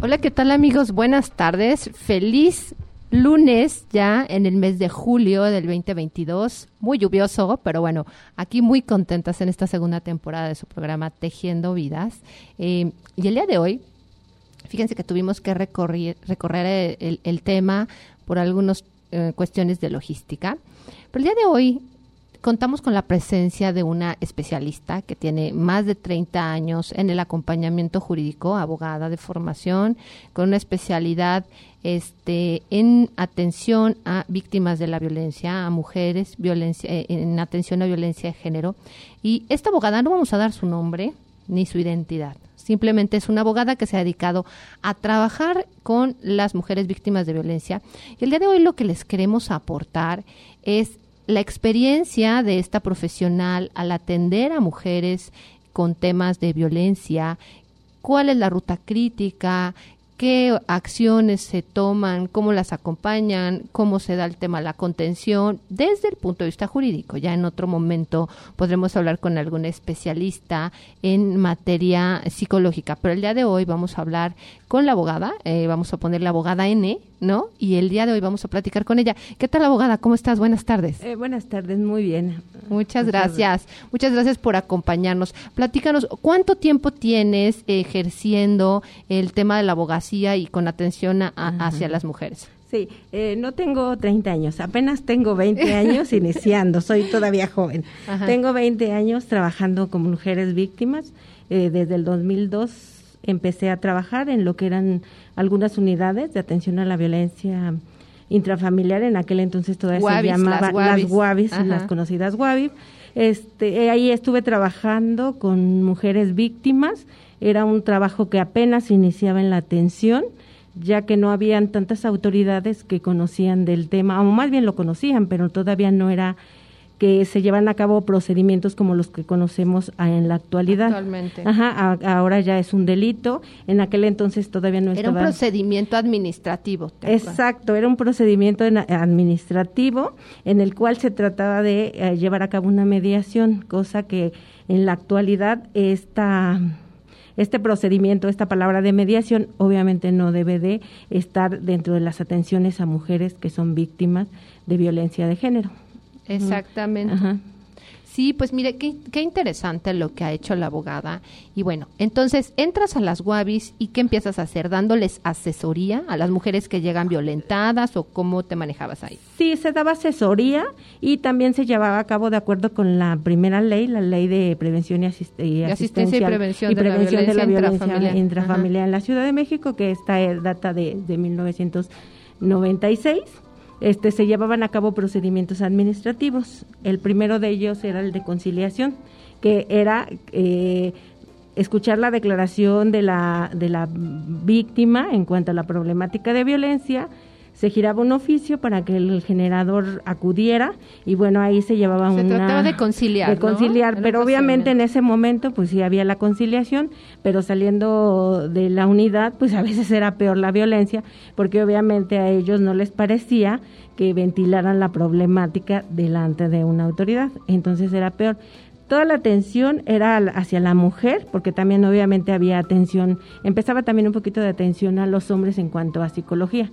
Hola, ¿qué tal amigos? Buenas tardes. Feliz lunes ya en el mes de julio del 2022. Muy lluvioso, pero bueno, aquí muy contentas en esta segunda temporada de su programa Tejiendo Vidas. Eh, y el día de hoy, fíjense que tuvimos que recorrer, recorrer el, tema por algunas eh, cuestiones de logística. Pero el día de hoy contamos con la presencia de una especialista que tiene más de 30 años en el acompañamiento jurídico, abogada de formación, con una especialidad este, en atención a víctimas de la violencia, a mujeres, violencia, eh, en atención a violencia de género. Y esta abogada, no vamos a dar su nombre ni su identidad, simplemente es una abogada que se ha dedicado a trabajar con las mujeres víctimas de violencia. Y el día de hoy lo que les queremos aportar es la experiencia de esta profesional al atender a mujeres con temas de violencia, cuál es la ruta crítica, qué acciones se toman, cómo las acompañan, cómo se da el tema de la contención desde el punto de vista jurídico. Ya en otro momento podremos hablar con algún especialista en materia psicológica, pero el día de hoy vamos a hablar con la abogada, eh, vamos a poner la abogada N, ¿no? Y el día de hoy vamos a platicar con ella. ¿Qué tal, abogada? ¿Cómo estás? Buenas tardes. Eh, buenas tardes, muy bien. Muchas gracias. Muchas gracias por acompañarnos. Platícanos, ¿cuánto tiempo tienes ejerciendo el tema de la abogacía? Y con atención hacia las mujeres. Sí, eh, no tengo 30 años, apenas tengo 20 años iniciando, soy todavía joven. Tengo 20 años trabajando con mujeres víctimas. Eh, desde el 2002 empecé a trabajar en lo que eran algunas unidades de atención a la violencia intrafamiliar. En aquel entonces todavía se llamaba las Guavis, las, conocidas Guavis. Este, ahí estuve trabajando con mujeres víctimas era un trabajo que apenas iniciaba en la atención, ya que no habían tantas autoridades que conocían del tema, o más bien lo conocían, pero todavía no era que se llevan a cabo procedimientos como los que conocemos en la actualidad. Actualmente. Ajá, ahora ya es un delito. En aquel entonces todavía no estaba. Era un procedimiento administrativo. Exacto, era un procedimiento administrativo en el cual se trataba de eh, llevar a cabo una mediación, cosa que en la actualidad está este procedimiento, esta palabra de mediación, obviamente no debe de estar dentro de las atenciones a mujeres que son víctimas de violencia de género. Exactamente. Sí, pues mire, qué, qué, interesante lo que ha hecho la abogada. Y bueno, entonces entras a las Guavis y ¿qué empiezas a hacer? ¿Dándoles asesoría a las mujeres que llegan violentadas o cómo te manejabas ahí? Sí, se daba asesoría y también se llevaba a cabo de acuerdo con la primera ley, la ley de prevención y, asistencia y prevención, de, la violencia intrafamiliar, en la Ciudad de México, que esta data de, de 1996 este, se llevaban a cabo procedimientos administrativos. El primero de ellos era el de conciliación, que era eh, escuchar la declaración de la, de la víctima en cuanto a la problemática de violencia, se giraba un oficio para que el generador acudiera y bueno ahí se llevaba se una trataba de conciliar de conciliar. Pero obviamente en ese momento pues sí había la conciliación pero saliendo de la unidad pues a veces era peor la violencia porque obviamente a ellos no les parecía que ventilaran la problemática delante de una autoridad. Entonces era peor. Toda la atención era hacia la mujer, porque también obviamente había atención, empezaba también un poquito de atención a los hombres en cuanto a psicología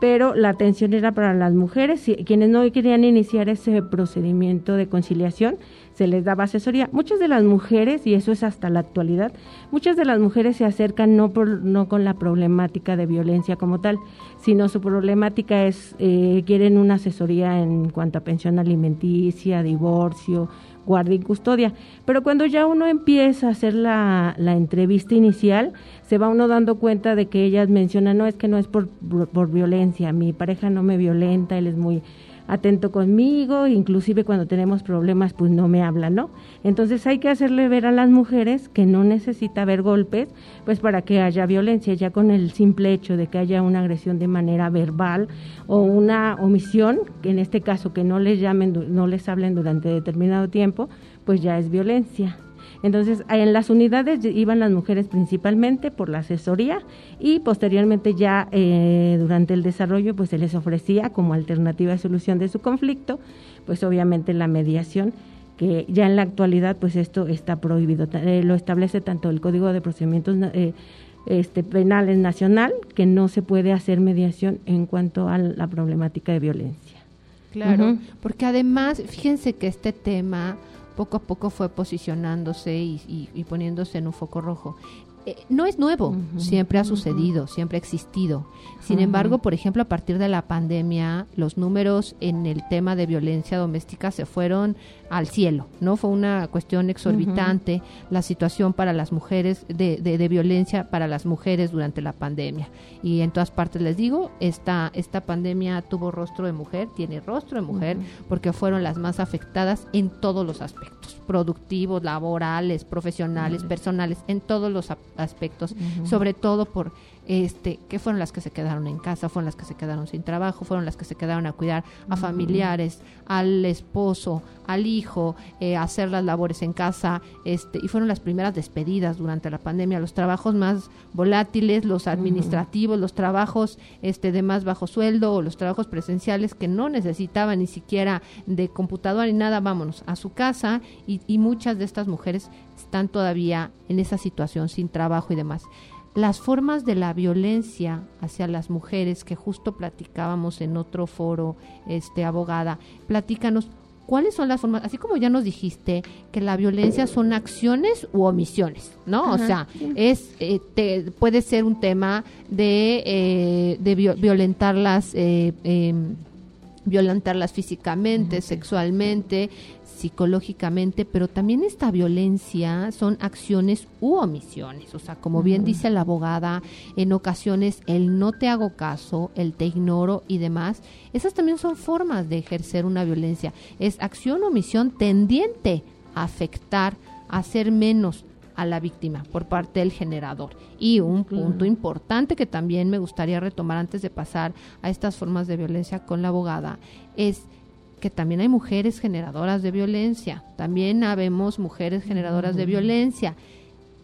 pero la atención era para las mujeres, quienes no querían iniciar ese procedimiento de conciliación, se les daba asesoría. Muchas de las mujeres, y eso es hasta la actualidad, muchas de las mujeres se acercan no, por, no con la problemática de violencia como tal, sino su problemática es, eh, quieren una asesoría en cuanto a pensión alimenticia, divorcio, guardia y custodia. Pero cuando ya uno empieza a hacer la, la entrevista inicial, se va uno dando cuenta de que ellas mencionan, no, es que no es por, por, violencia, mi pareja no me violenta, él es muy atento conmigo, inclusive cuando tenemos problemas pues no me habla, ¿no? Entonces hay que hacerle ver a las mujeres que no necesita haber golpes pues para que haya violencia, ya con el simple hecho de que haya una agresión de manera verbal o una omisión, que en este caso que no les llamen, no les hablen durante determinado tiempo, pues ya es violencia. Entonces, en las unidades iban las mujeres principalmente por la asesoría y posteriormente ya eh, durante el desarrollo pues se les ofrecía como alternativa de solución de su conflicto, pues obviamente la mediación que ya en la actualidad pues esto está prohibido, eh, lo establece tanto el Código de Procedimientos eh, este, Penales Nacional que no se puede hacer mediación en cuanto a la problemática de violencia. Claro, porque además, fíjense que este tema poco a poco fue posicionándose y, poniéndose en un foco rojo. Eh, no es nuevo, siempre ha sucedido, siempre ha existido. Sin embargo, por ejemplo, a partir de la pandemia, los números en el tema de violencia doméstica se fueron al cielo, ¿no? Fue una cuestión exorbitante la situación para las mujeres, de, de, violencia para las mujeres durante la pandemia. Y en todas partes les digo, esta, esta pandemia tuvo rostro de mujer, tiene rostro de mujer, porque fueron las más afectadas en todos los aspectos, productivos, laborales, profesionales, personales, en todos los aspectos, sobre todo por este, que fueron las que se quedaron en casa, fueron las que se quedaron sin trabajo, fueron las que se quedaron a cuidar a familiares, al esposo, al hijo, eh, a hacer las labores en casa, este, y fueron las primeras despedidas durante la pandemia, los trabajos más volátiles, los administrativos, los trabajos este, de más bajo sueldo o los trabajos presenciales que no necesitaban ni siquiera de computadora ni nada, vámonos a su casa. Y, y muchas de estas mujeres están todavía en esa situación sin trabajo y demás las formas de la violencia hacia las mujeres que justo platicábamos en otro foro, este abogada, platícanos cuáles son las formas, así como ya nos dijiste que la violencia son acciones u omisiones, ¿no? o sea, es eh, puede ser un tema de, eh, de violentarlas eh, em, violentarlas físicamente, sexualmente, psicológicamente, pero también esta violencia son acciones u omisiones. O sea, como bien dice la abogada, en ocasiones el no te hago caso, el te ignoro y demás, esas también son formas de ejercer una violencia. Es acción o omisión tendiente a afectar, a hacer menos a la víctima por parte del generador. Y un punto importante que también me gustaría retomar antes de pasar a estas formas de violencia con la abogada es que también hay mujeres generadoras de violencia, también habemos mujeres generadoras de violencia.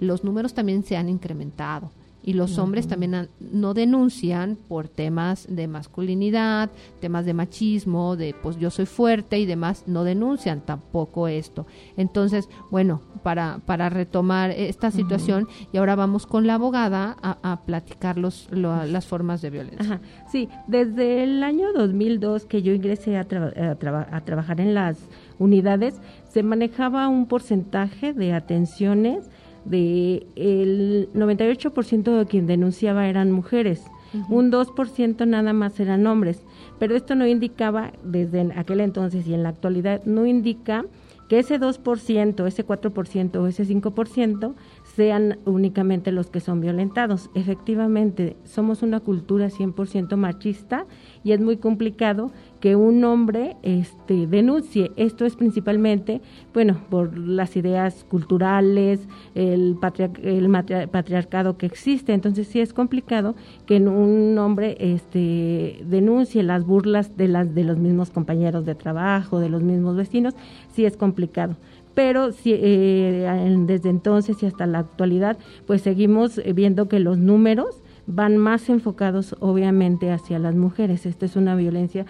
Los números también se han incrementado y los hombres también no denuncian por temas de masculinidad, temas de machismo, de pues yo soy fuerte y demás, no denuncian tampoco esto. Entonces, bueno, para, para retomar esta situación y ahora vamos con la abogada a, platicar los, las formas de violencia. Sí, desde el año 2002 que yo ingresé a, a trabajar en las unidades, se manejaba un porcentaje de atenciones de el 98% de quien denunciaba eran mujeres, un 2% nada más eran hombres, pero esto no indicaba desde aquel entonces y en la actualidad no indica que ese 2%, ese 4% o ese 5% sean únicamente los que son violentados. Efectivamente, somos una cultura 100% machista y es muy complicado que un hombre este, denuncie. Esto es principalmente, bueno, por las ideas culturales, el, el patriarcado que existe. Entonces sí es complicado que un hombre este, denuncie las burlas de, las, de los mismos compañeros de trabajo, de los mismos vecinos. Sí es complicado pero eh, desde entonces y hasta la actualidad, pues seguimos viendo que los números van más enfocados obviamente hacia las mujeres. Esta es una violencia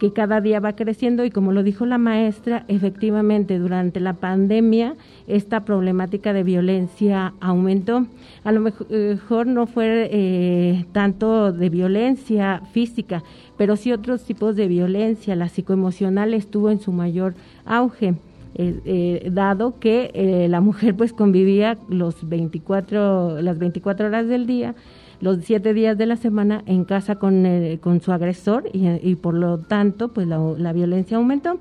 que cada día va creciendo y como lo dijo la maestra, efectivamente durante la pandemia esta problemática de violencia aumentó. A lo mejor no fue eh, tanto de violencia física, pero sí otros tipos de violencia. La psicoemocional estuvo en su mayor auge. Eh, eh, dado que la mujer pues convivía los 24, las 24 horas del día, los 7 días de la semana en casa con, con su agresor y, por lo tanto pues la, violencia aumentó.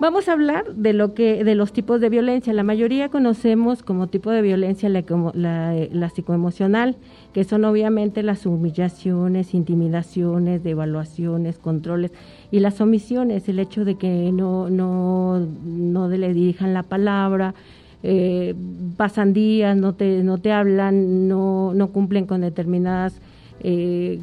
Vamos a hablar de lo que de los tipos de violencia. La mayoría conocemos como tipo de violencia la, la, la psicoemocional, que son obviamente las humillaciones, intimidaciones, devaluaciones, controles y las omisiones, el hecho de que no no no le dirijan la palabra, eh, pasan días, no te no te hablan, no no cumplen con determinadas eh,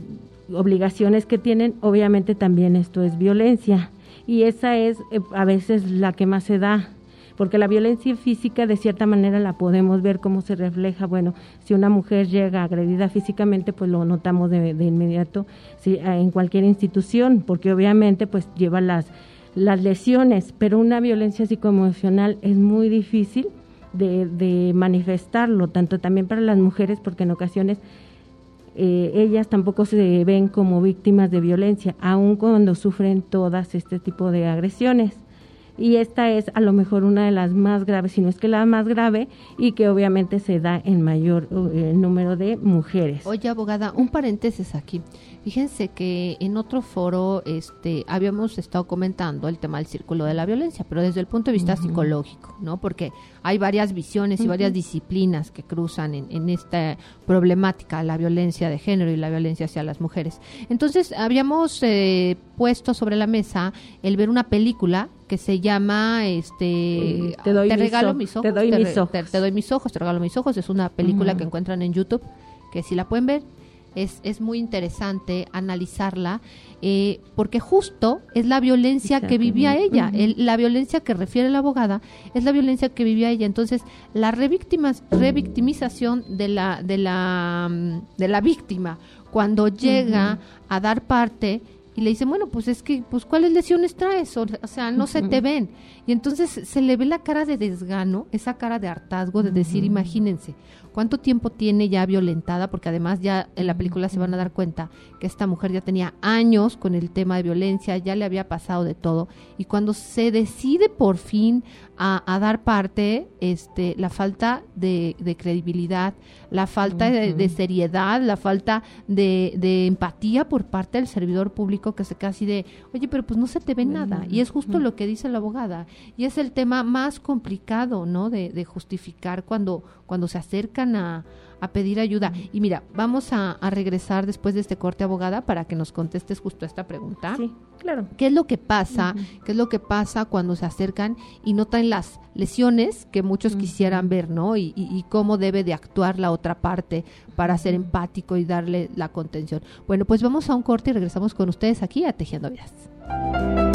obligaciones que tienen. Obviamente también esto es violencia y esa es eh, a veces la que más se da porque la violencia física de cierta manera la podemos ver cómo se refleja, bueno, si una mujer llega agredida físicamente, pues lo notamos de, inmediato si, en cualquier institución, porque obviamente pues lleva las, las lesiones, pero una violencia psicoemocional es muy difícil de, de manifestarlo, tanto también para las mujeres, porque en ocasiones eh, ellas tampoco se ven como víctimas de violencia, aun cuando sufren todas este tipo de agresiones. Y esta es a lo mejor una de las más graves, si no es que la más grave, y que obviamente se da en mayor eh, número de mujeres. Oye, abogada, un paréntesis aquí. Fíjense que en otro foro este, habíamos estado comentando el tema del círculo de la violencia, pero desde el punto de vista psicológico, ¿no? Porque hay varias visiones y varias disciplinas que cruzan en, esta problemática, la violencia de género y la violencia hacia las mujeres. Entonces, habíamos eh, puesto sobre la mesa el ver una película que se llama este te, doy regalo mis ojos, te doy mis ojos. Te, doy mis ojos, te regalo mis ojos, es una película que encuentran en YouTube que si la pueden ver es, es muy interesante analizarla eh, porque justo es la violencia que vivía ella, la violencia que refiere la abogada es la violencia que vivía ella. Entonces, la revictimización de la, de la, mm, de la víctima cuando llega a dar parte y le dice, bueno, pues es que, pues ¿cuáles lesiones traes? O, sea, no se te ven. Y entonces se le ve la cara de desgano, esa cara de hartazgo de decir, imagínense, cuánto tiempo tiene ya violentada, porque además ya en la película se van a dar cuenta que esta mujer ya tenía años con el tema de violencia, ya le había pasado de todo, y cuando se decide por fin a, dar parte, este, la falta de, credibilidad, la falta de, seriedad, la falta de, empatía por parte del servidor público que se casi de, oye, pero pues no se te ve nada, y es justo lo que dice la abogada, y es el tema más complicado, ¿no? De, justificar cuando, cuando se acercan a, pedir ayuda. Y mira, vamos a, regresar después de este corte, abogada, para que nos contestes justo esta pregunta. Sí, claro. ¿Qué es lo que pasa? ¿Qué es lo que pasa cuando se acercan y notan las lesiones que muchos quisieran ver, ¿no? Y, y, cómo debe de actuar la otra parte para ser empático y darle la contención. Bueno, pues vamos a un corte y regresamos con ustedes aquí a Tejiendo Vidas.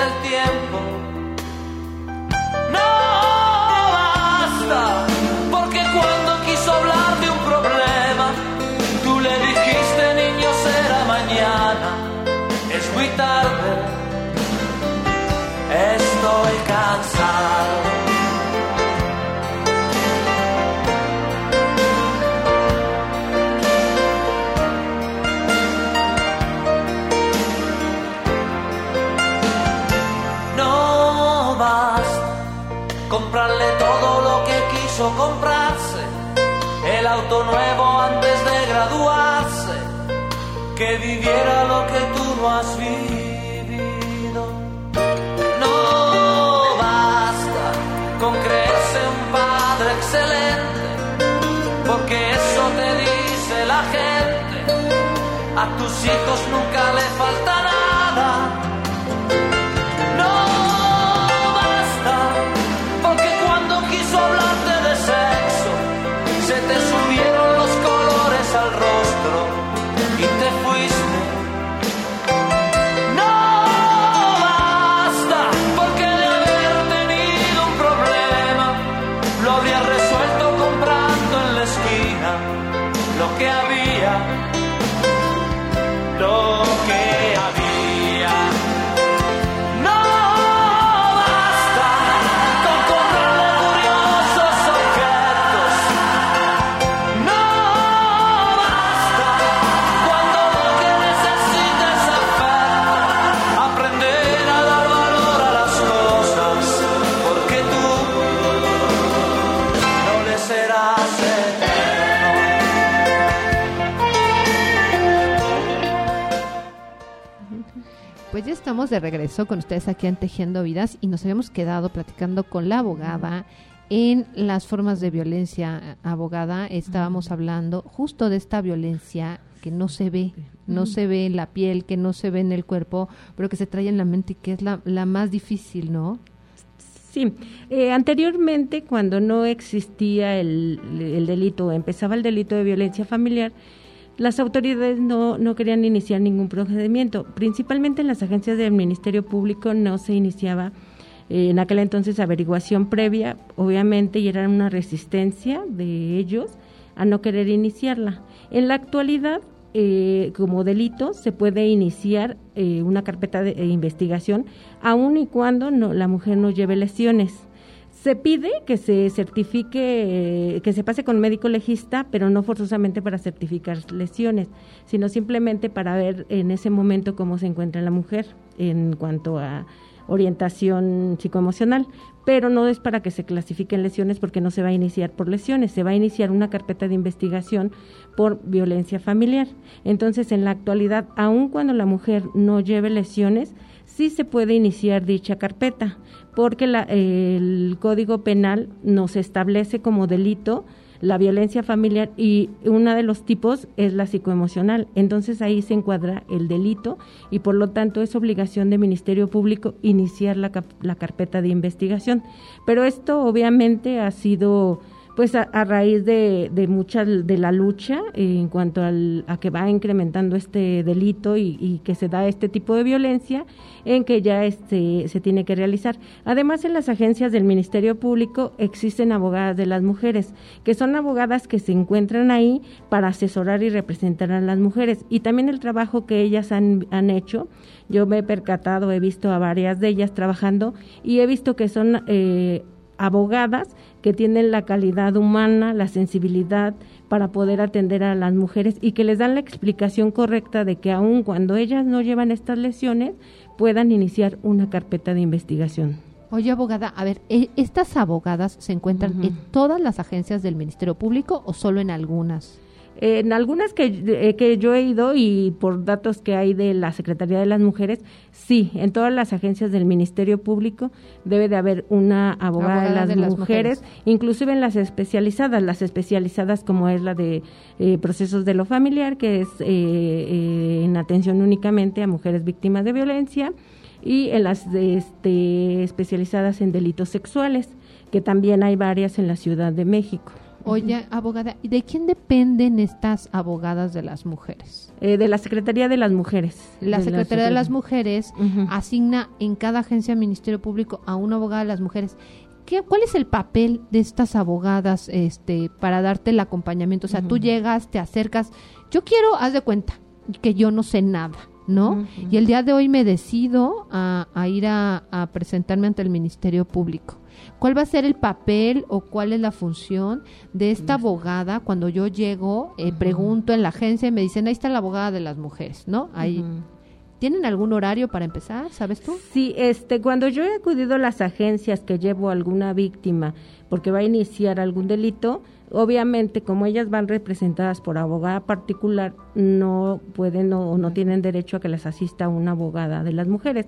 Del tiempo. Tus hijos nunca le falta estamos de regreso con ustedes aquí en Tejiendo Vidas y nos habíamos quedado platicando con la abogada en las formas de violencia abogada. Estábamos hablando justo de esta violencia que no se ve, no se ve en la piel, que no se ve en el cuerpo, pero que se trae en la mente y que es la, la más difícil, ¿no? Sí, eh, anteriormente cuando no existía el, el delito, empezaba el delito de violencia familiar, las autoridades no, no querían iniciar ningún procedimiento. Principalmente en las agencias del Ministerio Público no se iniciaba eh, en aquel entonces averiguación previa, obviamente, y era una resistencia de ellos a no querer iniciarla. En la actualidad, eh, como delito, se puede iniciar eh, una carpeta de investigación, aun y cuando no, la mujer no lleve lesiones. Se pide que se certifique, que se pase con médico legista, pero no forzosamente para certificar lesiones, sino simplemente para ver en ese momento cómo se encuentra la mujer en cuanto a orientación psicoemocional, pero no es para que se clasifiquen lesiones porque no se va a iniciar por lesiones, se va a iniciar una carpeta de investigación por violencia familiar. Entonces, en la actualidad, aun cuando la mujer no lleve lesiones, sí se puede iniciar dicha carpeta porque el Código Penal nos establece como delito la violencia familiar y uno de los tipos es la psicoemocional. Entonces ahí se encuadra el delito y por lo tanto es obligación del Ministerio Público iniciar la, la carpeta de investigación. Pero esto obviamente ha sido pues a, raíz de, de, mucha de la lucha en cuanto al, a que va incrementando este delito y, que se da este tipo de violencia en que ya este, se tiene que realizar. Además, en las agencias del Ministerio Público existen abogadas de las mujeres, que son abogadas que se encuentran ahí para asesorar y representar a las mujeres. Y también el trabajo que ellas han, han hecho, yo me he percatado, he visto a varias de ellas trabajando y he visto que son eh, abogadas que tienen la calidad humana, la sensibilidad para poder atender a las mujeres y que les dan la explicación correcta de que aun cuando ellas no llevan estas lesiones, puedan iniciar una carpeta de investigación. Oye, abogada, a ver, ¿e-, ¿estas abogadas se encuentran en todas las agencias del Ministerio Público o solo en algunas? En algunas que, eh, que yo he ido y por datos que hay de la Secretaría de las Mujeres, sí, en todas las agencias del Ministerio Público debe de haber una abogada, de, las, mujeres, inclusive en las especializadas, las especializadas como es la de eh, procesos de lo familiar, que es eh, en atención únicamente a mujeres víctimas de violencia, y en las este, especializadas en delitos sexuales, que también hay varias en la Ciudad de México. Oye, abogada, ¿y de quién dependen estas abogadas de las mujeres? Eh, de la Secretaría de las Mujeres. La Secretaría de las Mujeres asigna en cada agencia del Ministerio Público a una abogada de las mujeres. ¿Qué, ¿Cuál es el papel de estas abogadas este, para darte el acompañamiento? O sea, tú llegas, te acercas. Yo quiero, haz de cuenta, que yo no sé nada. ¿no? Y el día de hoy me decido a, ir a, presentarme ante el Ministerio Público. ¿Cuál va a ser el papel o cuál es la función de esta abogada cuando yo llego, eh, pregunto en la agencia y me dicen, ahí está la abogada de las mujeres, ¿no? Ahí. ¿Tienen algún horario para empezar, sabes tú? Sí, este, cuando yo he acudido a las agencias que llevo a alguna víctima porque va a iniciar algún delito, obviamente como ellas van representadas por abogada particular, no pueden o no, tienen derecho a que les asista una abogada de las mujeres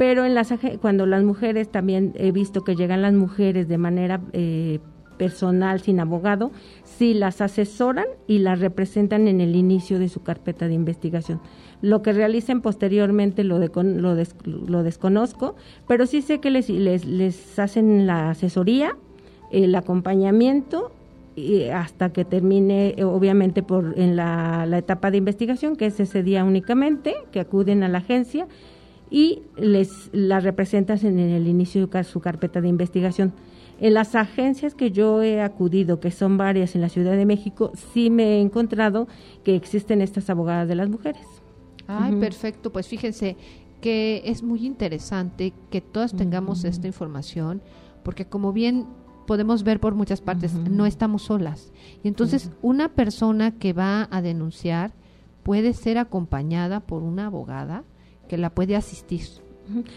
pero en las cuando las mujeres también he visto que llegan las mujeres de manera eh, personal sin abogado, sí las asesoran y las representan en el inicio de su carpeta de investigación. Lo que realicen posteriormente lo, lo, lo desconozco, pero sí sé que les, les, les hacen la asesoría, el acompañamiento y hasta que termine, obviamente, por en la, la etapa de investigación, que es ese día únicamente, que acuden a la agencia y les la representas en el inicio de su carpeta de investigación. En las agencias que yo he acudido, que son varias en la Ciudad de México, sí me he encontrado que existen estas abogadas de las mujeres. Ay, perfecto. Pues fíjense que es muy interesante que todas tengamos esta información, porque como bien podemos ver por muchas partes, no estamos solas. Y entonces una persona que va a denunciar puede ser acompañada por una abogada que la puede asistir.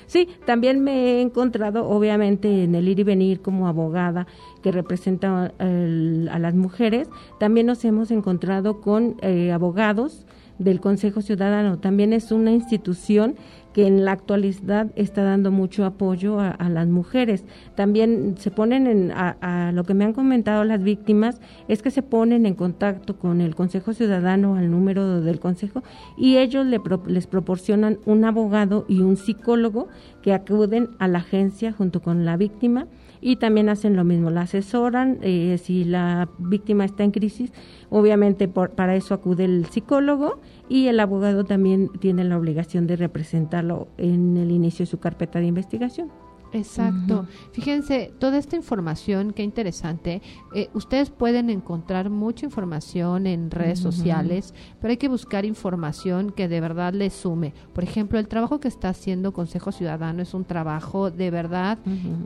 Sí, también me he encontrado, obviamente, en el ir y venir como abogada que representa a las mujeres. También nos hemos encontrado con eh, abogados del Consejo Ciudadano. También es una institución que en la actualidad está dando mucho apoyo a, las mujeres. También se ponen en, a, lo que me han comentado las víctimas, es que se ponen en contacto con el Consejo Ciudadano al número del Consejo y ellos le les proporcionan un abogado y un psicólogo que acuden a la agencia junto con la víctima y también hacen lo mismo, la asesoran eh, si la víctima está en crisis, obviamente para eso acude el psicólogo y el abogado también tiene la obligación de representarlo en el inicio de su carpeta de investigación. Exacto. Fíjense, toda esta información, qué interesante. Eh, ustedes pueden encontrar mucha información en redes sociales, pero hay que buscar información que de verdad les sume. Por ejemplo, el trabajo que está haciendo Consejo Ciudadano es un trabajo de verdad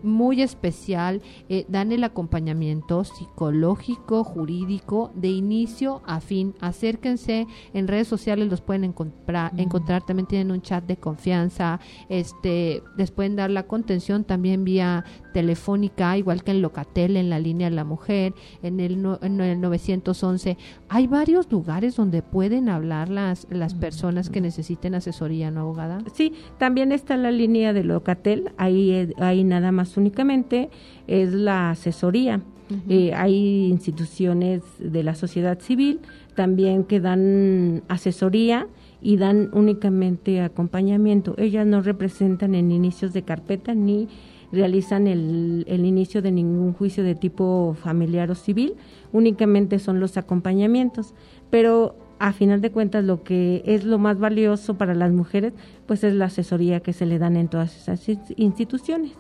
muy especial. Eh, dan el acompañamiento psicológico, jurídico, de inicio a fin. Acérquense en redes sociales, los pueden encontrar. encontrar también tienen un chat de confianza. Este, les pueden dar la contención también vía telefónica, igual que en Locatel, en la línea de la mujer, en el, en el 911. Hay varios lugares donde pueden hablar las, las personas que necesiten asesoría, ¿no, abogada? Sí, también está la línea de Locatel, ahí, ahí nada más únicamente es la asesoría. Eh, hay instituciones de la sociedad civil también que dan asesoría y dan únicamente acompañamiento. Ellas no representan en inicios de carpeta ni realizan el, el, inicio de ningún juicio de tipo familiar o civil, únicamente son los acompañamientos. Pero a final de cuentas lo que es lo más valioso para las mujeres, pues es la asesoría que se le dan en todas esas instituciones.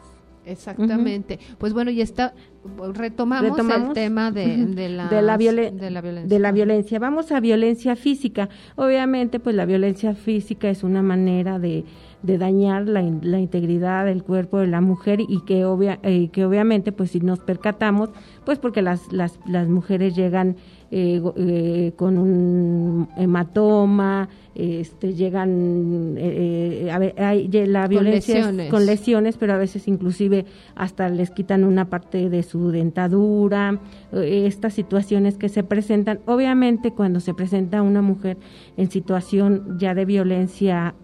Exactamente. Pues bueno, y está retomamos, el tema de, de, la, de, la violencia. de la violencia. Vamos a violencia física. Obviamente, pues la violencia física es una manera de, de dañar la, la, integridad del cuerpo de la mujer y que, obvia, eh, que obviamente, pues si nos percatamos, pues porque las, las, las mujeres llegan eh, eh, con un hematoma, este, llegan eh, a ver, hay, la violencia con lesiones. pero a veces inclusive hasta les quitan una parte de su dentadura, estas situaciones que se presentan, obviamente cuando se presenta una mujer en situación ya de violencia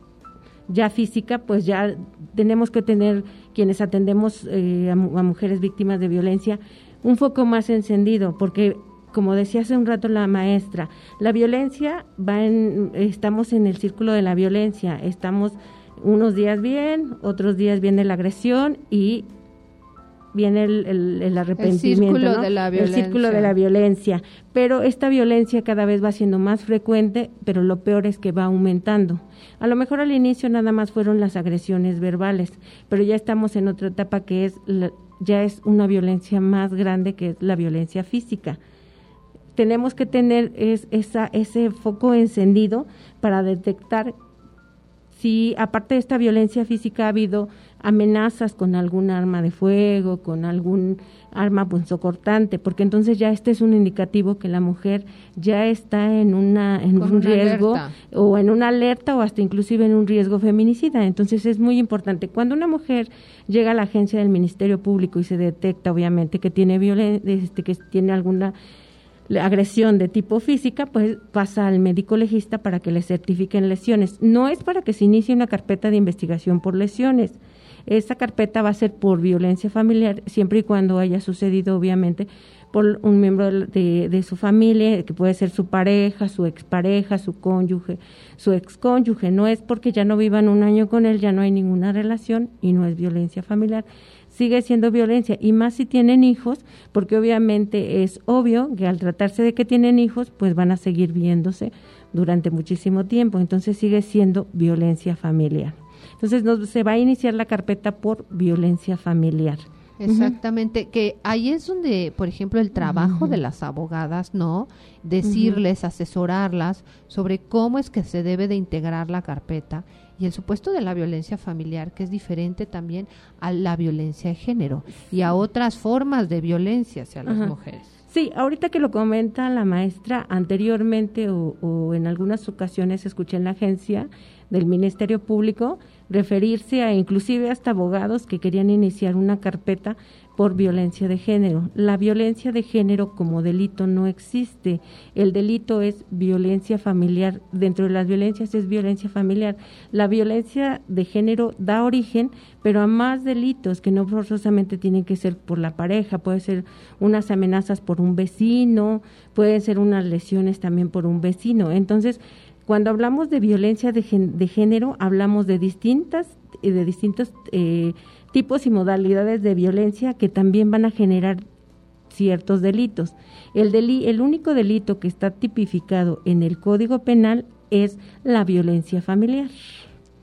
ya física, pues ya tenemos que tener quienes atendemos a mujeres víctimas de violencia un foco más encendido, porque como decía hace un rato la maestra, la violencia va en, estamos en el círculo de la violencia, estamos unos días bien, otros días viene la agresión y viene el, el, arrepentimiento, el círculo, de la violencia. el círculo de la violencia. Pero esta violencia cada vez va siendo más frecuente, pero lo peor es que va aumentando. A lo mejor al inicio nada más fueron las agresiones verbales, pero ya estamos en otra etapa que es ya es una violencia más grande que es la violencia física tenemos que tener es, esa, ese foco encendido para detectar si aparte de esta violencia física ha habido amenazas con algún arma de fuego, con algún arma punzocortante, porque entonces ya este es un indicativo que la mujer ya está en una en un riesgo o en una alerta o hasta inclusive en un riesgo feminicida. Entonces es muy importante cuando una mujer llega a la agencia del Ministerio Público y se detecta obviamente que tiene violencia, este, que tiene alguna agresión de tipo física, pues pasa al médico legista para que le certifiquen lesiones. No es para que se inicie una carpeta de investigación por lesiones. Esta carpeta va a ser por violencia familiar, siempre y cuando haya sucedido, obviamente, por un miembro de, de, su familia, que puede ser su pareja, su expareja, su cónyuge, su excónyuge. No es porque ya no vivan un año con él, ya no hay ninguna relación y no es violencia familiar sigue siendo violencia y más si tienen hijos, porque obviamente es obvio que al tratarse de que tienen hijos, pues van a seguir viéndose durante muchísimo tiempo, entonces sigue siendo violencia familiar. Entonces se va a iniciar la carpeta por violencia familiar. Exactamente, que ahí es donde, por ejemplo, el trabajo de las abogadas, ¿no? Decirles, asesorarlas sobre cómo es que se debe de integrar la carpeta y el supuesto de la violencia familiar, que es diferente también a la violencia de género y a otras formas de violencia hacia las mujeres. Sí, ahorita que lo comenta la maestra, anteriormente o, en algunas ocasiones escuché en la agencia del Ministerio Público, referirse a inclusive hasta abogados que querían iniciar una carpeta por violencia de género. La violencia de género como delito no existe. El delito es violencia familiar. Dentro de las violencias es violencia familiar. La violencia de género da origen, pero a más delitos que no forzosamente tienen que ser por la pareja. Puede ser unas amenazas por un vecino, pueden ser unas lesiones también por un vecino. Entonces, cuando hablamos de violencia de, género, hablamos de distintas, de distintos eh, tipos y modalidades de violencia que también van a generar ciertos delitos. El, el único delito que está tipificado en el Código Penal es la violencia familiar.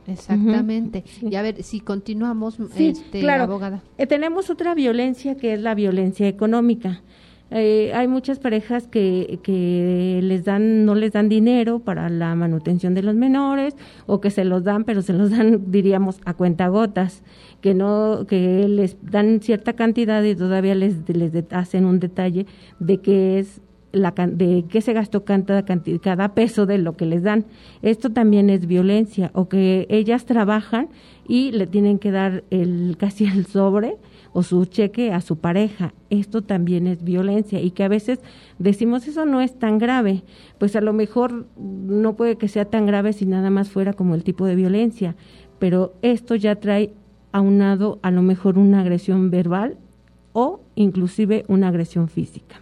Exactamente. Y a ver, si continuamos, este, claro. abogada. Eh, tenemos otra violencia que es la violencia económica. Eh, hay muchas parejas que, que les dan, no les dan dinero para la manutención de los menores o que se los dan, pero se los dan, diríamos, a cuentagotas, que no, que les dan cierta cantidad y todavía les, les hacen un detalle de qué es la, de qué se gastó cada, cada peso de lo que les dan. Esto también es violencia o que ellas trabajan y le tienen que dar el casi el sobre o su cheque a su pareja. Esto también es violencia y que a veces decimos eso no es tan grave, pues a lo mejor no puede que sea tan grave si nada más fuera como el tipo de violencia, pero esto ya trae aunado a lo mejor una agresión verbal o inclusive una agresión física.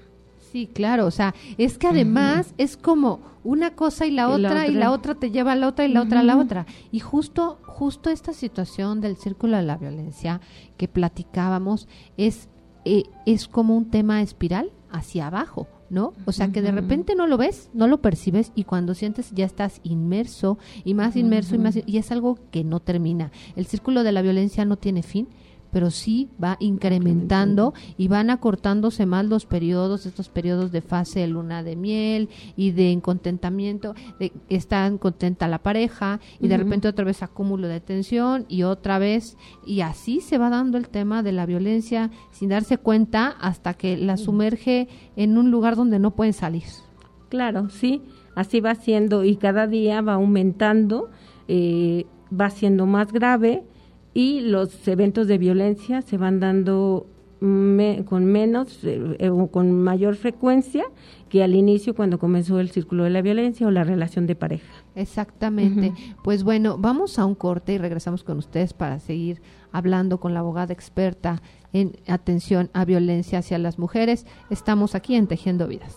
Sí, claro, o sea, es que además es como una cosa y la, otra, y la otra te lleva a la otra y la otra a la otra. Y justo, justo esta situación del círculo de la violencia que platicábamos es, eh, es como un tema espiral hacia abajo. ¿no? O sea, que de repente no lo ves, no lo percibes y cuando sientes ya estás inmerso y más inmerso y más y es algo que no termina. El círculo de la violencia no tiene fin pero sí va incrementando y van acortándose más los periodos, estos periodos de fase de luna de miel y de incontentamiento, de está contenta la pareja y de repente otra vez acúmulo de tensión y otra vez y así se va dando el tema de la violencia sin darse cuenta hasta que la sumerge en un lugar donde no pueden salir. Claro, sí, así va siendo y cada día va aumentando, eh, va siendo más grave y los eventos de violencia se van dando con menos eh, eh, o con mayor frecuencia que al inicio cuando comenzó el círculo de la violencia o la relación de pareja. Exactamente. Pues bueno, vamos a un corte y regresamos con ustedes para seguir hablando con la abogada experta en atención a violencia hacia las mujeres. Estamos aquí en Tejiendo Vidas.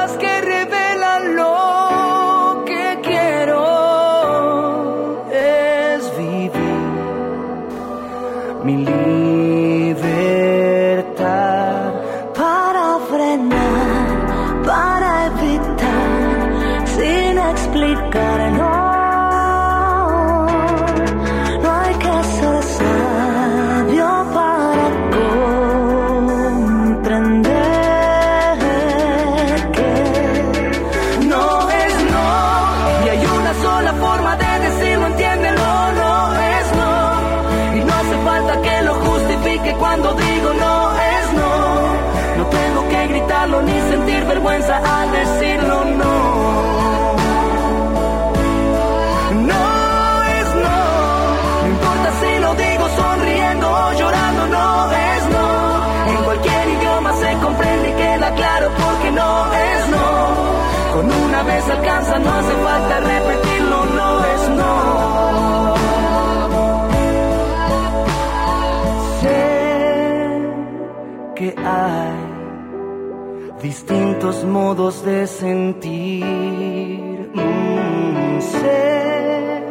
modos de sentir. Mm, sé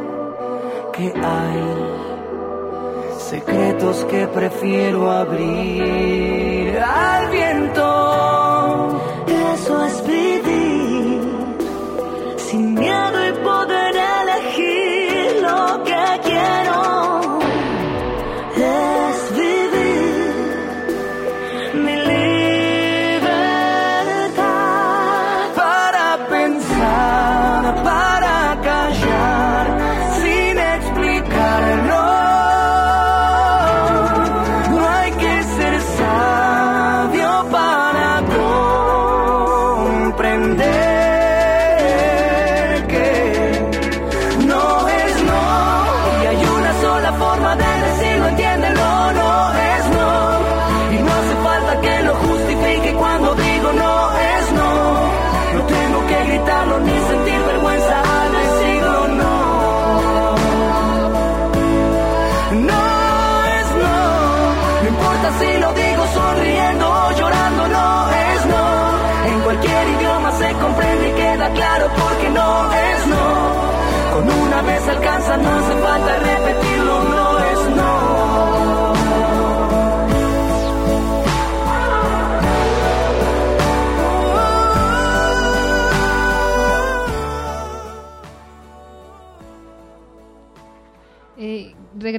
que hay secretos que prefiero abrir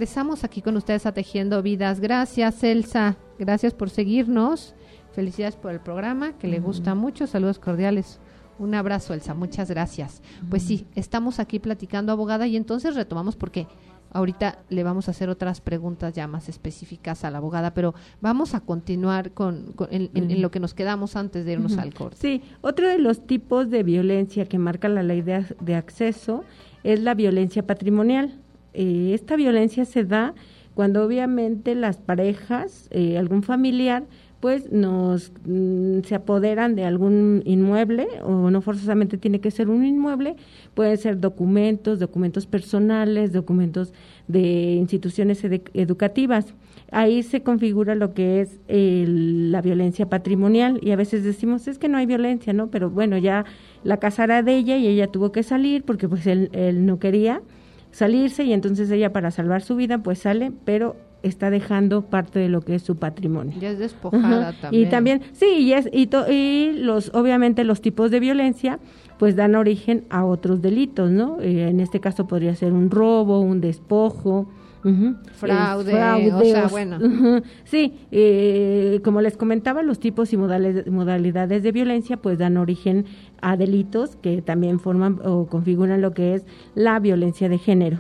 regresamos aquí con ustedes a Tejiendo Vidas. Gracias, Elsa. Gracias por seguirnos. Felicidades por el programa, que le gusta mucho. Saludos cordiales. Un abrazo, Elsa. Muchas gracias. Pues sí, estamos aquí platicando, abogada, y entonces retomamos porque ahorita le vamos a hacer otras preguntas ya más específicas a la abogada, pero vamos a continuar con, con- en, en- en lo que nos quedamos antes de irnos al corte. Sí, otro de los tipos de violencia que marca la ley de, de acceso es la violencia patrimonial. Eh, esta violencia se da cuando obviamente las parejas, eh, algún familiar, pues nos mm, se apoderan de algún inmueble o no forzosamente tiene que ser un inmueble, pueden ser documentos, documentos personales, documentos de instituciones educativas. Ahí se configura lo que es la violencia patrimonial y a veces decimos es que no hay violencia, ¿no? Pero bueno, ya la casa era de ella y ella tuvo que salir porque pues él, él no quería salirse y entonces ella para salvar su vida pues sale, pero está dejando parte de lo que es su patrimonio. Ya es despojada Ajá. también. Y también, sí, y, es, y, to- y los, obviamente los tipos de violencia pues dan origen a otros delitos, ¿no? Eh, en este caso podría ser un robo, un despojo. Fraude, eh, o sea, bueno. Sí, eh, como les comentaba, los tipos y modales- modalidades de violencia pues dan origen a delitos que también forman o configuran lo que es la violencia de género.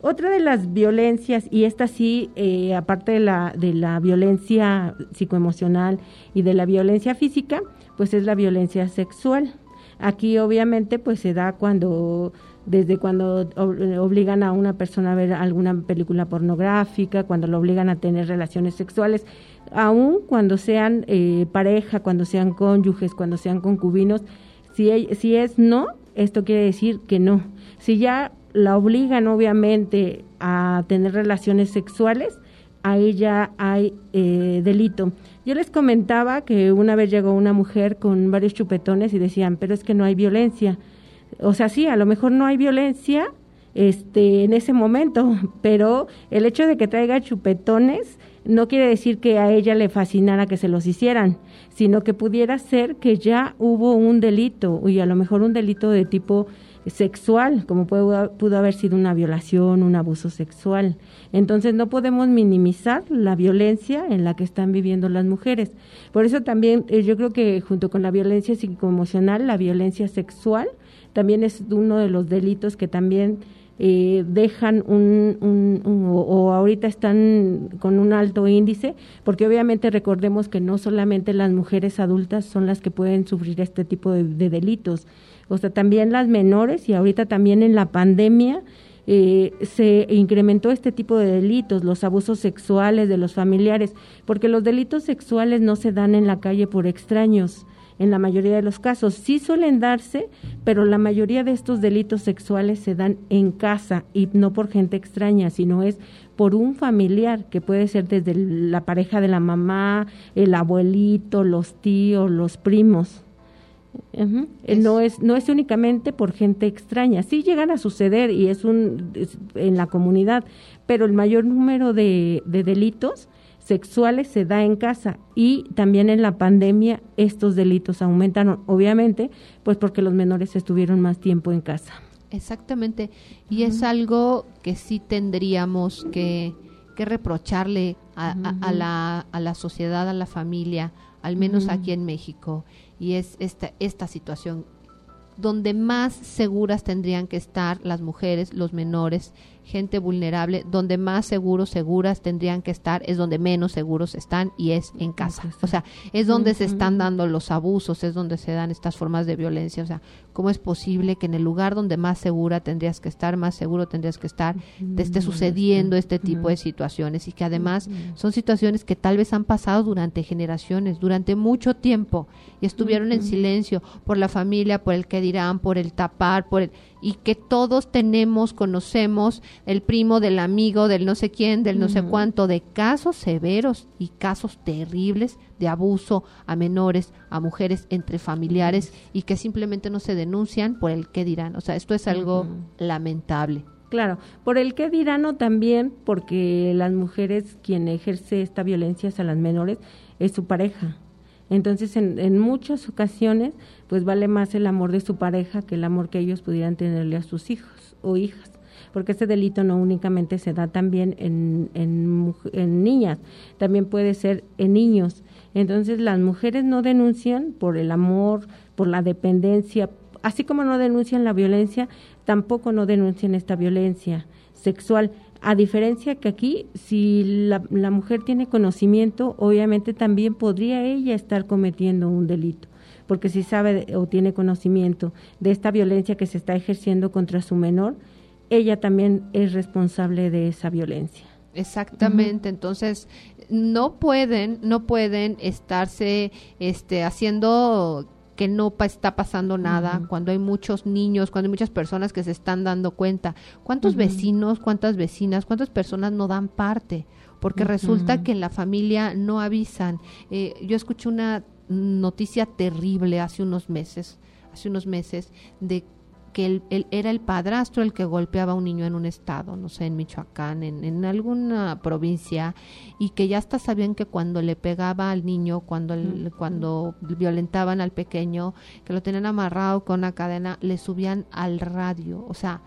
Otra de las violencias, y esta sí, eh, aparte de la, de la violencia psicoemocional y de la violencia física, pues es la violencia sexual. Aquí obviamente pues se da cuando desde cuando ob- obligan a una persona a ver alguna película pornográfica, cuando lo obligan a tener relaciones sexuales, aun cuando sean eh, pareja, cuando sean cónyuges, cuando sean concubinos, si, si es no, esto quiere decir que no. Si ya la obligan obviamente a tener relaciones sexuales, ahí ya hay eh, delito. Yo les comentaba que una vez llegó una mujer con varios chupetones y decían, pero es que no hay violencia. O sea, sí, a lo mejor no hay violencia este, en ese momento, pero el hecho de que traiga chupetones no quiere decir que a ella le fascinara que se los hicieran, sino que pudiera ser que ya hubo un delito y a lo mejor un delito de tipo sexual, como pudo, pudo haber sido una violación, un abuso sexual. Entonces no podemos minimizar la violencia en la que están viviendo las mujeres. Por eso también eh, yo creo que junto con la violencia psicoemocional, la violencia sexual también es uno de los delitos que también eh, dejan un, o ahorita están con un alto índice, porque obviamente recordemos que no solamente las mujeres adultas son las que pueden sufrir este tipo de, de delitos, o sea, también las menores y ahorita también en la pandemia eh, se incrementó este tipo de delitos, los abusos sexuales de los familiares, porque los delitos sexuales no se dan en la calle por extraños, en la mayoría de los casos. Sí suelen darse, pero la mayoría de estos delitos sexuales se dan en casa y no por gente extraña, sino es por un familiar, que puede ser desde la pareja de la mamá, el abuelito, los tíos, los primos. Eh, No es no es únicamente por gente extraña. Sí llegan a suceder y es un es en la comunidad, pero el mayor número de, de delitos sexuales se da en casa y también en la pandemia estos delitos aumentaron, obviamente, pues porque los menores estuvieron más tiempo en casa. Exactamente. Y es algo que sí tendríamos que, que reprocharle a, a- a la, a la sociedad, a la familia, al menos aquí en México. Y es esta, esta situación donde más seguras tendrían que estar las mujeres, los menores, gente vulnerable, donde más seguros, seguras tendrían que estar, es donde menos seguros están y es en casa. O sea, es donde se están dando los abusos, es donde se dan estas formas de violencia. O sea, ¿cómo es posible que en el lugar donde más segura tendrías que estar, más seguro tendrías que estar, te esté sucediendo este tipo de situaciones y que además son situaciones que tal vez han pasado durante generaciones, durante mucho tiempo y estuvieron en silencio por la familia, por el que dirán, por el tapar, por el y que todos tenemos, conocemos el primo del amigo, del no sé quién, del no sé cuánto, de casos severos y casos terribles de abuso a menores, a mujeres, entre familiares y que simplemente no se denuncian por el que dirán. O sea, esto es algo lamentable. Claro, por el que dirán o también porque las mujeres quien ejerce esta violencia hacia las menores es su pareja. Entonces, en, en muchas ocasiones, pues vale más el amor de su pareja que el amor que ellos pudieran tenerle a sus hijos o hijas. Porque este delito no únicamente se da también en, en, en niñas, también puede ser en niños. Entonces, las mujeres no denuncian por el amor, por la dependencia, así como no denuncian la violencia, tampoco no denuncian esta violencia sexual. A diferencia que aquí, si la, la mujer tiene conocimiento, obviamente también podría ella estar cometiendo un delito, porque si sabe o tiene conocimiento de esta violencia que se está ejerciendo contra su menor, ella también es responsable de esa violencia. Exactamente, entonces no pueden, no pueden estarse este haciendo que no pa- está pasando nada cuando hay muchos niños, cuando hay muchas personas que se están dando cuenta. ¿Cuántos vecinos, cuántas vecinas, cuántas personas no dan parte? Porque resulta que en la familia no avisan. Eh, yo escuché una noticia terrible hace unos meses, hace unos meses, de que el- era el padrastro el que golpeaba a un niño en un estado, no sé, en Michoacán, en, en alguna provincia, y que ya hasta sabían que cuando le pegaba al niño, cuando, el- cuando violentaban al pequeño, que lo tenían amarrado con una cadena, le subían al radio, o sea,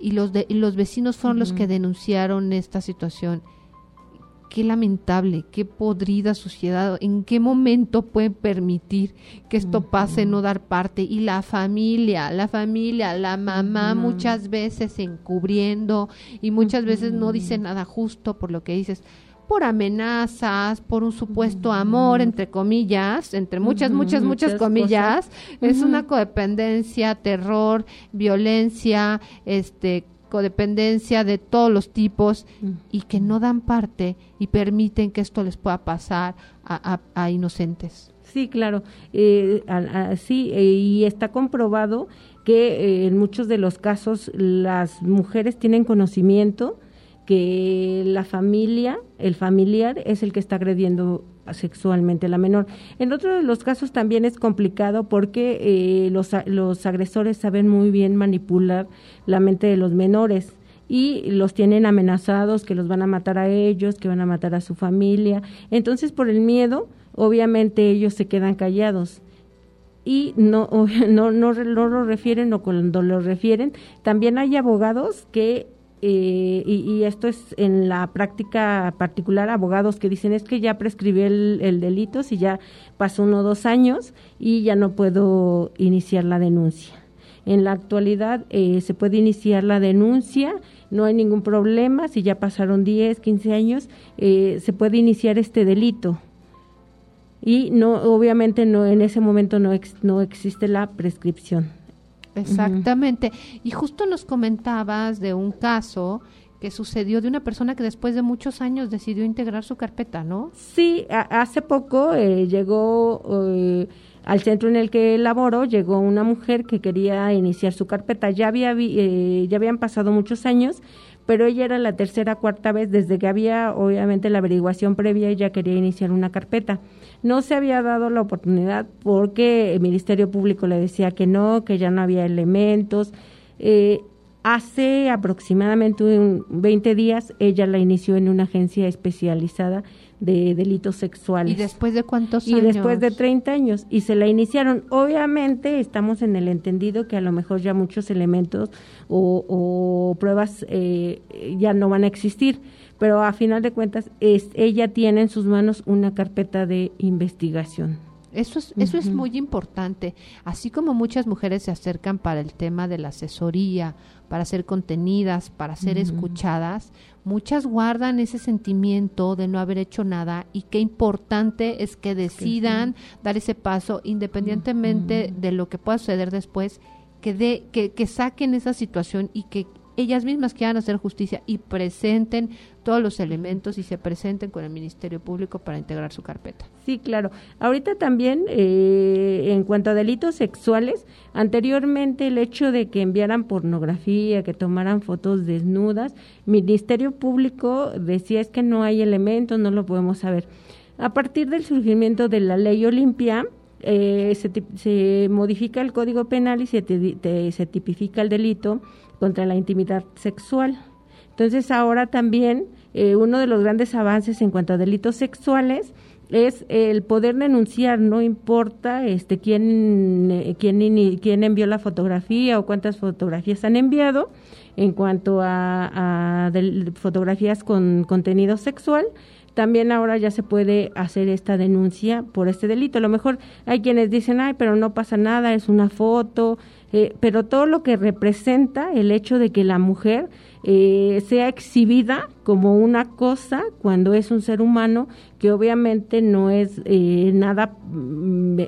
y los, de, y los vecinos fueron los que denunciaron esta situación qué lamentable, qué podrida sociedad, en qué momento pueden permitir que esto pase, no dar parte. Y la familia, la familia, la mamá muchas veces encubriendo y muchas veces no dice nada justo por lo que dices por amenazas, por un supuesto amor, entre comillas, entre muchas, muchas, muchas, muchas comillas, es una codependencia, terror, violencia, este codependencia de todos los tipos y que no dan parte y permiten que esto les pueda pasar a, a- inocentes. Sí, claro. Eh, sí, eh, y está comprobado que eh, en muchos de los casos las mujeres tienen conocimiento que la familia, el familiar, es el que está agrediendo sexualmente la menor. En otro de los casos también es complicado porque eh, los, los agresores saben muy bien manipular la mente de los menores y los tienen amenazados que los van a matar a ellos, que van a matar a su familia. Entonces, por el miedo, obviamente ellos se quedan callados y no, no, no, no lo refieren o cuando lo refieren, también hay abogados que, eh, y, y esto es en la práctica particular, abogados que dicen es que ya prescribió el, el delito, si ya pasó uno o dos años y ya no puedo iniciar la denuncia. En la actualidad eh, se puede iniciar la denuncia, no hay ningún problema, si ya pasaron 10, 15 años, eh, se puede iniciar este delito y no obviamente no en ese momento no ex- no existe la prescripción Exactamente. Y justo nos comentabas de un caso que sucedió de una persona que después de muchos años decidió integrar su carpeta, ¿no? sí hace poco eh, llegó eh, al centro en el que laboro llegó una mujer que quería iniciar su carpeta ya había eh, ya habían pasado muchos años pero ella era la tercera, cuarta vez desde que había obviamente la averiguación previa, ella quería iniciar una carpeta. No se había dado la oportunidad porque el Ministerio Público le decía que no, que ya no había elementos. Eh, hace aproximadamente un 20 días ella la inició en una agencia especializada de delitos sexuales. ¿Y después de cuántos y años? después de 30 años. Y se la iniciaron. Obviamente estamos en el entendido que a lo mejor ya muchos elementos o, o pruebas eh, ya no van a existir. Pero a final de cuentas, es, ella tiene en sus manos una carpeta de investigación. Eso es, eso es muy importante. Así como muchas mujeres se acercan para el tema de la asesoría, para ser contenidas, para ser escuchadas, muchas guardan ese sentimiento de no haber hecho nada y qué importante es que decidan dar ese paso independientemente de lo que pueda suceder después, que, de, que, que saquen esa situación y que ellas mismas quieran hacer justicia y presenten todos los elementos y se presenten con el Ministerio Público para integrar su carpeta. Sí, claro. Ahorita también, eh, en cuanto a delitos sexuales, anteriormente el hecho de que enviaran pornografía, que tomaran fotos desnudas, Ministerio Público decía es que no hay elementos, no lo podemos saber. A partir del surgimiento de la ley Olimpia, eh, se, se modifica el Código Penal y se, se tipifica el delito contra la intimidad sexual. Entonces ahora también eh, uno de los grandes avances en cuanto a delitos sexuales es el poder denunciar, no importa este quién, eh, quién, quién envió la fotografía o cuántas fotografías han enviado en cuanto a, fotografías con contenido sexual, también ahora ya se puede hacer esta denuncia por este delito. A lo mejor hay quienes dicen, ay, pero no pasa nada, es una foto, eh, pero todo lo que representa el hecho de que la mujer eh, sea exhibida como una cosa cuando es un ser humano que obviamente no es eh, nada, mm,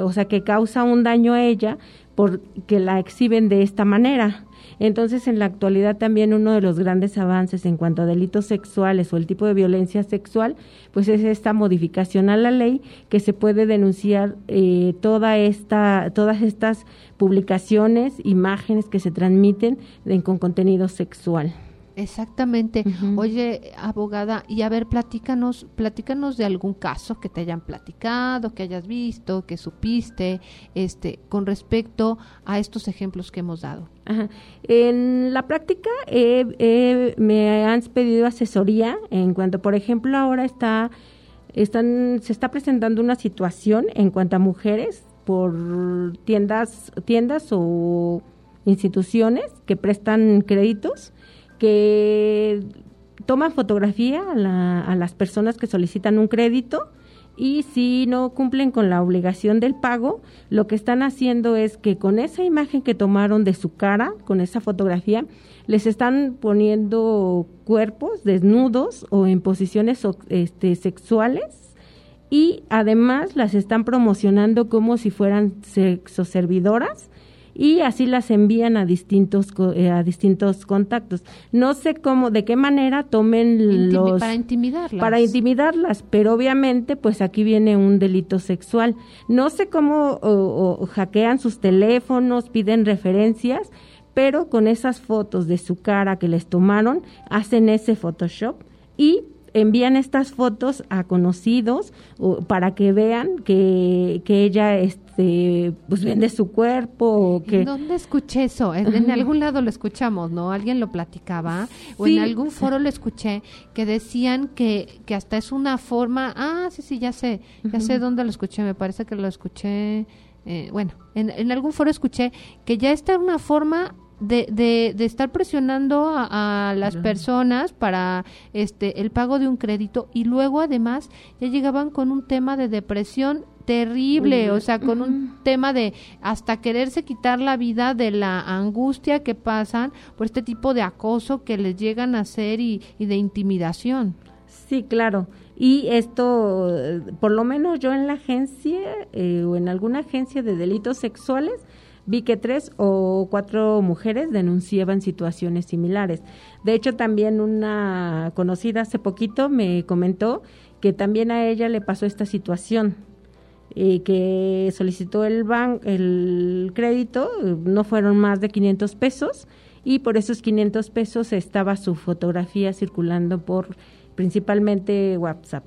o sea, que causa un daño a ella porque la exhiben de esta manera. Entonces, en la actualidad también uno de los grandes avances en cuanto a delitos sexuales o el tipo de violencia sexual, pues es esta modificación a la ley que se puede denunciar eh, toda esta, todas estas publicaciones, imágenes que se transmiten en- con contenido sexual. Exactamente. Oye, abogada, y a ver, platícanos, platícanos de algún caso que te hayan platicado, que hayas visto, que supiste, este, con respecto a estos ejemplos que hemos dado. Ajá. En la práctica eh, eh, me han pedido asesoría en cuanto, por ejemplo, ahora está están se está presentando una situación en cuanto a mujeres por tiendas tiendas o instituciones que prestan créditos que toman fotografía a, la- a las personas que solicitan un crédito y si no cumplen con la obligación del pago, lo que están haciendo es que con esa imagen que tomaron de su cara, con esa fotografía, les están poniendo cuerpos desnudos o en posiciones este, sexuales y además las están promocionando como si fueran sexoservidoras y así las envían a distintos eh, a distintos contactos. No sé cómo, de qué manera tomen Intimi- los para intimidarlas. para intimidarlas, pero obviamente pues aquí viene un delito sexual. No sé cómo o- o hackean sus teléfonos, piden referencias, pero con esas fotos de su cara que les tomaron, hacen ese Photoshop y envían estas fotos a conocidos o, para que vean que, que ella este pues vende su cuerpo o que ¿Dónde escuché eso? En, en algún lado lo escuchamos, ¿no? Alguien lo platicaba o Sí. en algún foro lo escuché que decían que, que hasta es una forma, ah, sí, sí, ya sé, ya sé dónde lo escuché, me parece que lo escuché, eh, bueno, en, en algún foro escuché que ya está una forma de, de, de estar presionando a, a las personas para este el pago de un crédito y luego además ya llegaban con un tema de depresión terrible, o sea, con un tema de hasta quererse quitar la vida de la angustia que pasan por este tipo de acoso que les llegan a hacer y, y de intimidación. Sí, claro. Y esto, eh, por lo menos yo en la agencia eh, o en alguna agencia de delitos sexuales, vi que tres o cuatro mujeres denunciaban situaciones similares. De hecho, también una conocida hace poquito me comentó que también a ella le pasó esta situación. eh, que solicitó el ban el crédito, no fueron más de 500 pesos y por esos 500 pesos estaba su fotografía circulando por principalmente WhatsApp.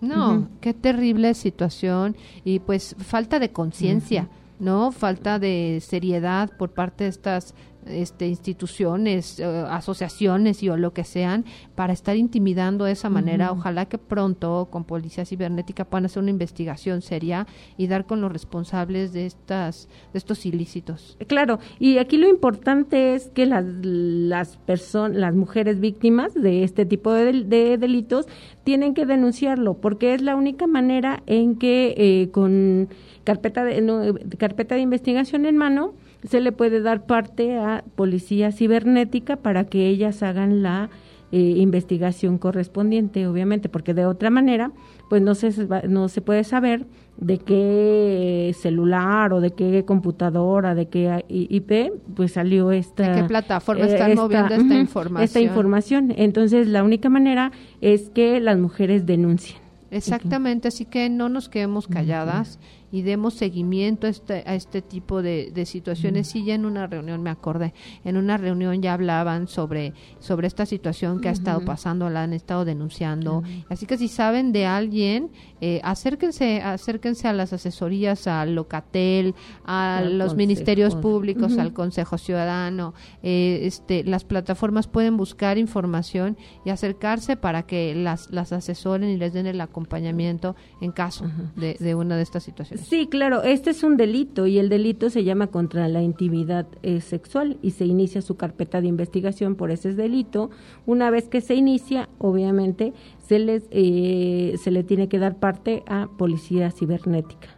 No, qué terrible situación y pues falta de conciencia, ¿no? Falta de seriedad por parte de estas este, instituciones, eh, asociaciones y o lo que sean, para estar intimidando de esa manera. Ojalá que pronto con Policía Cibernética puedan hacer una investigación seria y dar con los responsables de estas de estos ilícitos. Claro, y aquí lo importante es que las las personas, las mujeres víctimas de este tipo de, del- de delitos tienen que denunciarlo, porque es la única manera en que eh, con carpeta de no, eh, carpeta de investigación en mano se le puede dar parte a policía cibernética para que ellas hagan la eh, investigación correspondiente, obviamente, porque de otra manera, pues no se no se puede saber de qué celular o de qué computadora, de qué IP, pues salió esta... ¿De qué plataforma están moviendo esta información? Esta información. Entonces, la única manera es que las mujeres denuncien. Exactamente, así que no nos quedemos calladas y demos seguimiento a este, a este tipo de, de situaciones. Sí, ya en una reunión me acordé, en una reunión ya hablaban sobre, sobre esta situación que ha estado pasando, la han estado denunciando. Así que si saben de alguien, eh, acérquense, acérquense a las asesorías, al Locatel, a Al los Consejo. ministerios públicos, al Consejo Ciudadano. eh, este, las plataformas pueden buscar información y acercarse para que las, las asesoren y les den el acompañamiento en caso de, de una de estas situaciones. Sí, claro, este es un delito y el delito se llama contra la intimidad eh, sexual y se inicia su carpeta de investigación por ese delito. Una vez que se inicia, obviamente, se les eh, se le tiene que dar parte a policía cibernética.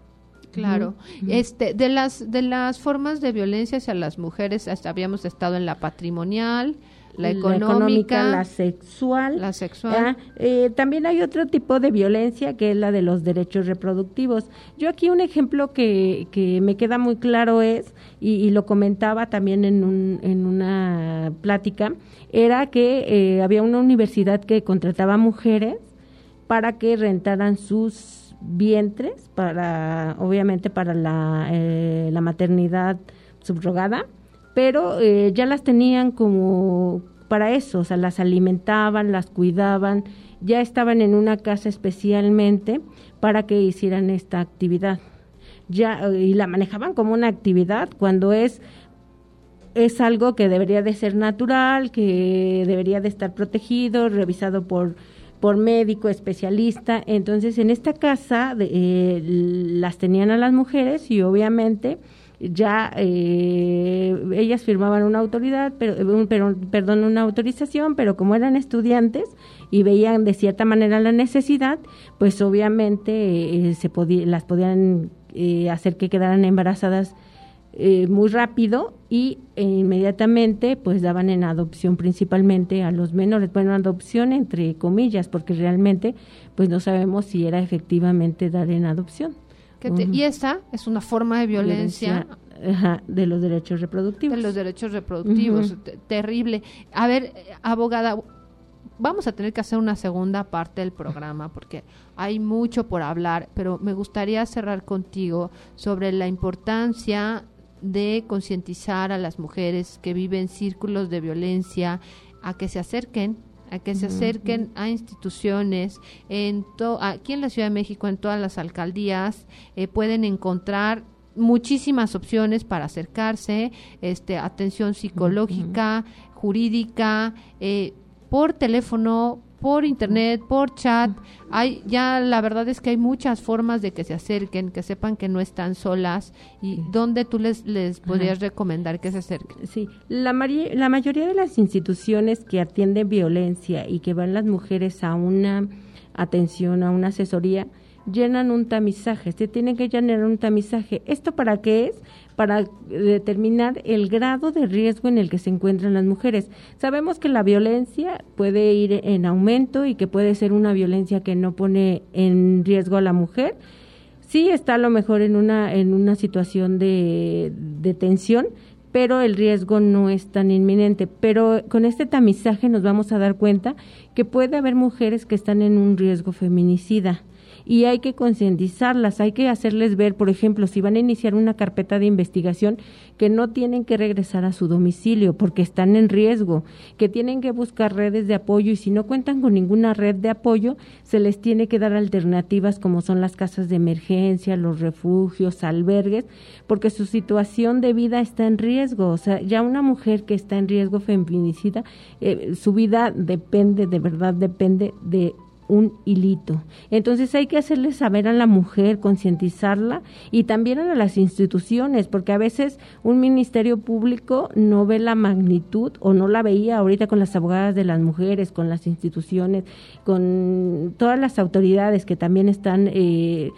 Claro. Este, de las de las formas de violencia hacia las mujeres, hasta habíamos estado en la patrimonial, la económica, la sexual. la sexual. Eh, también hay otro tipo de violencia que es la de los derechos reproductivos. Yo aquí un ejemplo que, que me queda muy claro es, y, y lo comentaba también en, un, en una plática, era que eh, había una universidad que contrataba mujeres para que rentaran sus vientres para obviamente para la, eh, la maternidad subrogada pero eh, ya las tenían como para eso, o sea, las alimentaban, las cuidaban, ya estaban en una casa especialmente para que hicieran esta actividad. Ya eh, y la manejaban como una actividad cuando es es algo que debería de ser natural, que debería de estar protegido, revisado por por médico especialista. Entonces, en esta casa de- eh, las tenían a las mujeres y obviamente ya eh, ellas firmaban una autoridad, pero, eh, un- pero- perdón, una autorización, pero como eran estudiantes y veían de cierta manera la necesidad, pues obviamente eh, se las podían eh, hacer que quedaran embarazadas muy rápido y inmediatamente pues daban en adopción principalmente a los menores, bueno, adopción entre comillas, porque realmente pues no sabemos si era efectivamente dar en adopción. Que te-. Y esa es una forma de violencia, ajá, de los derechos reproductivos. de los derechos reproductivos. Terrible. A ver, abogada, vamos a tener que hacer una segunda parte del programa porque hay mucho por hablar, pero me gustaría cerrar contigo sobre la importancia de concientizar a las mujeres que viven círculos de violencia a que se acerquen a que se acerquen a instituciones en to- aquí en la Ciudad de México en todas las alcaldías eh, pueden encontrar muchísimas opciones para acercarse este atención psicológica jurídica eh, por teléfono por internet, por chat, hay ya la verdad es que hay muchas formas de que se acerquen, que sepan que no están solas y dónde tú les les podrías recomendar que se acerquen. Sí, la, la mayoría de las instituciones que atienden violencia y que van las mujeres a una atención, a una asesoría, llenan un tamizaje, se tienen que llenar un tamizaje. ¿Esto para qué es? Para determinar el grado de riesgo en el que se encuentran las mujeres. Sabemos que la violencia puede ir en aumento y que puede ser una violencia que no pone en riesgo a la mujer, sí está a lo mejor en una en una situación de, de tensión pero el riesgo no es tan inminente pero con este tamizaje nos vamos a dar cuenta que puede haber mujeres que están en un riesgo feminicida y hay que concientizarlas, hay que hacerles ver, por ejemplo, si van a iniciar una carpeta de investigación, que no tienen que regresar a su domicilio porque están en riesgo, que tienen que buscar redes de apoyo y si no cuentan con ninguna red de apoyo, se les tiene que dar alternativas como son las casas de emergencia, los refugios, albergues, porque su situación de vida está en riesgo. O sea, ya una mujer que está en riesgo feminicida, eh, su vida depende, de verdad depende de un hilito. Entonces hay que hacerle saber a la mujer, concientizarla y también a las instituciones, porque a veces un ministerio público no ve la magnitud o no la veía ahorita con las abogadas de las mujeres, con las instituciones, con todas las autoridades que también están eh,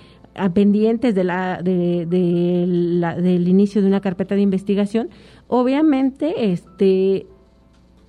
pendientes de la, de, de la, del inicio de una carpeta de investigación, obviamente este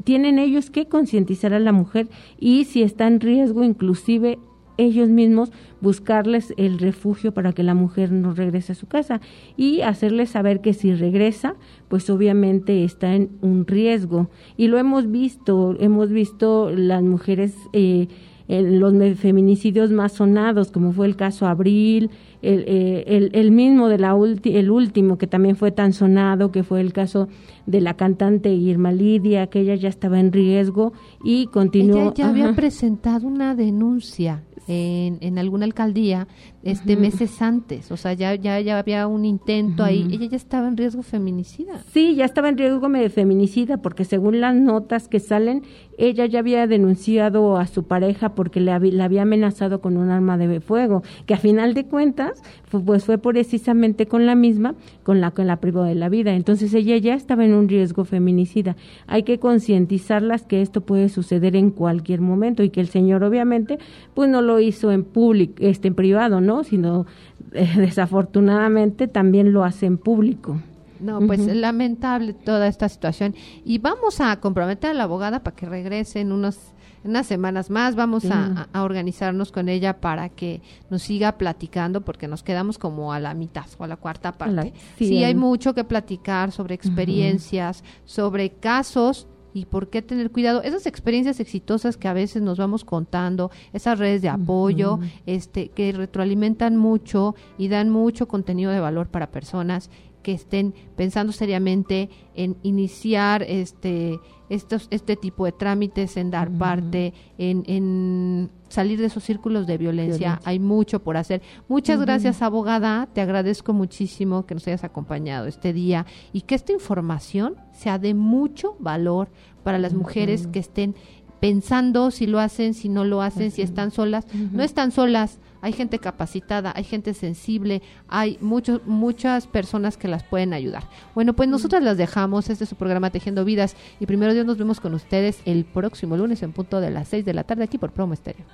tienen ellos que concientizar a la mujer y si está en riesgo inclusive ellos mismos buscarles el refugio para que la mujer no regrese a su casa y hacerles saber que si regresa, pues obviamente está en un riesgo. Y lo hemos visto, hemos visto las mujeres, eh, en los feminicidios más sonados, como fue el caso Abril, el, eh, el, el, mismo de la el último que también fue tan sonado, que fue el caso de la cantante Irma Lidia, que ella ya estaba en riesgo y continuó. Ella ya había presentado una denuncia en, en alguna alcaldía este meses antes, o sea, ya ya ya había un intento ahí, ella ya estaba en riesgo feminicida. Sí, ya estaba en riesgo de feminicida porque según las notas que salen, ella ya había denunciado a su pareja porque le, había, había amenazado con un arma de fuego, que a final de cuentas pues fue precisamente con la misma con la que la privó de la vida. Entonces ella ya estaba en un riesgo feminicida. Hay que concientizarlas que esto puede suceder en cualquier momento y que el señor obviamente pues no lo hizo en público, este en privado, ¿no? Sino eh, desafortunadamente también lo hace en público. No, pues es lamentable toda esta situación. Y vamos a comprometer a la abogada para que regrese en unos unas semanas más. Vamos a, organizarnos con ella para que nos siga platicando, porque nos quedamos como a la mitad o a la cuarta parte. sí, hay mucho que platicar sobre experiencias, sobre casos y por qué tener cuidado. Esas experiencias exitosas que a veces nos vamos contando, esas redes de apoyo, este, que retroalimentan mucho y dan mucho contenido de valor para personas que estén pensando seriamente en iniciar este estos, este tipo de trámites, en dar parte, en, en, salir de esos círculos de violencia. Hay mucho por hacer. Muchas gracias, abogada. Te agradezco muchísimo que nos hayas acompañado este día y que esta información sea de mucho valor para las mujeres que estén pensando si lo hacen, si no lo hacen, si están solas. No están solas hay gente capacitada, hay gente sensible, hay muchos, muchas personas que las pueden ayudar. Bueno, pues nosotras las dejamos, este es su programa Tejiendo Vidas y primero Dios nos vemos con ustedes el próximo lunes en punto de las 6 de la tarde aquí por Promo Estéreo.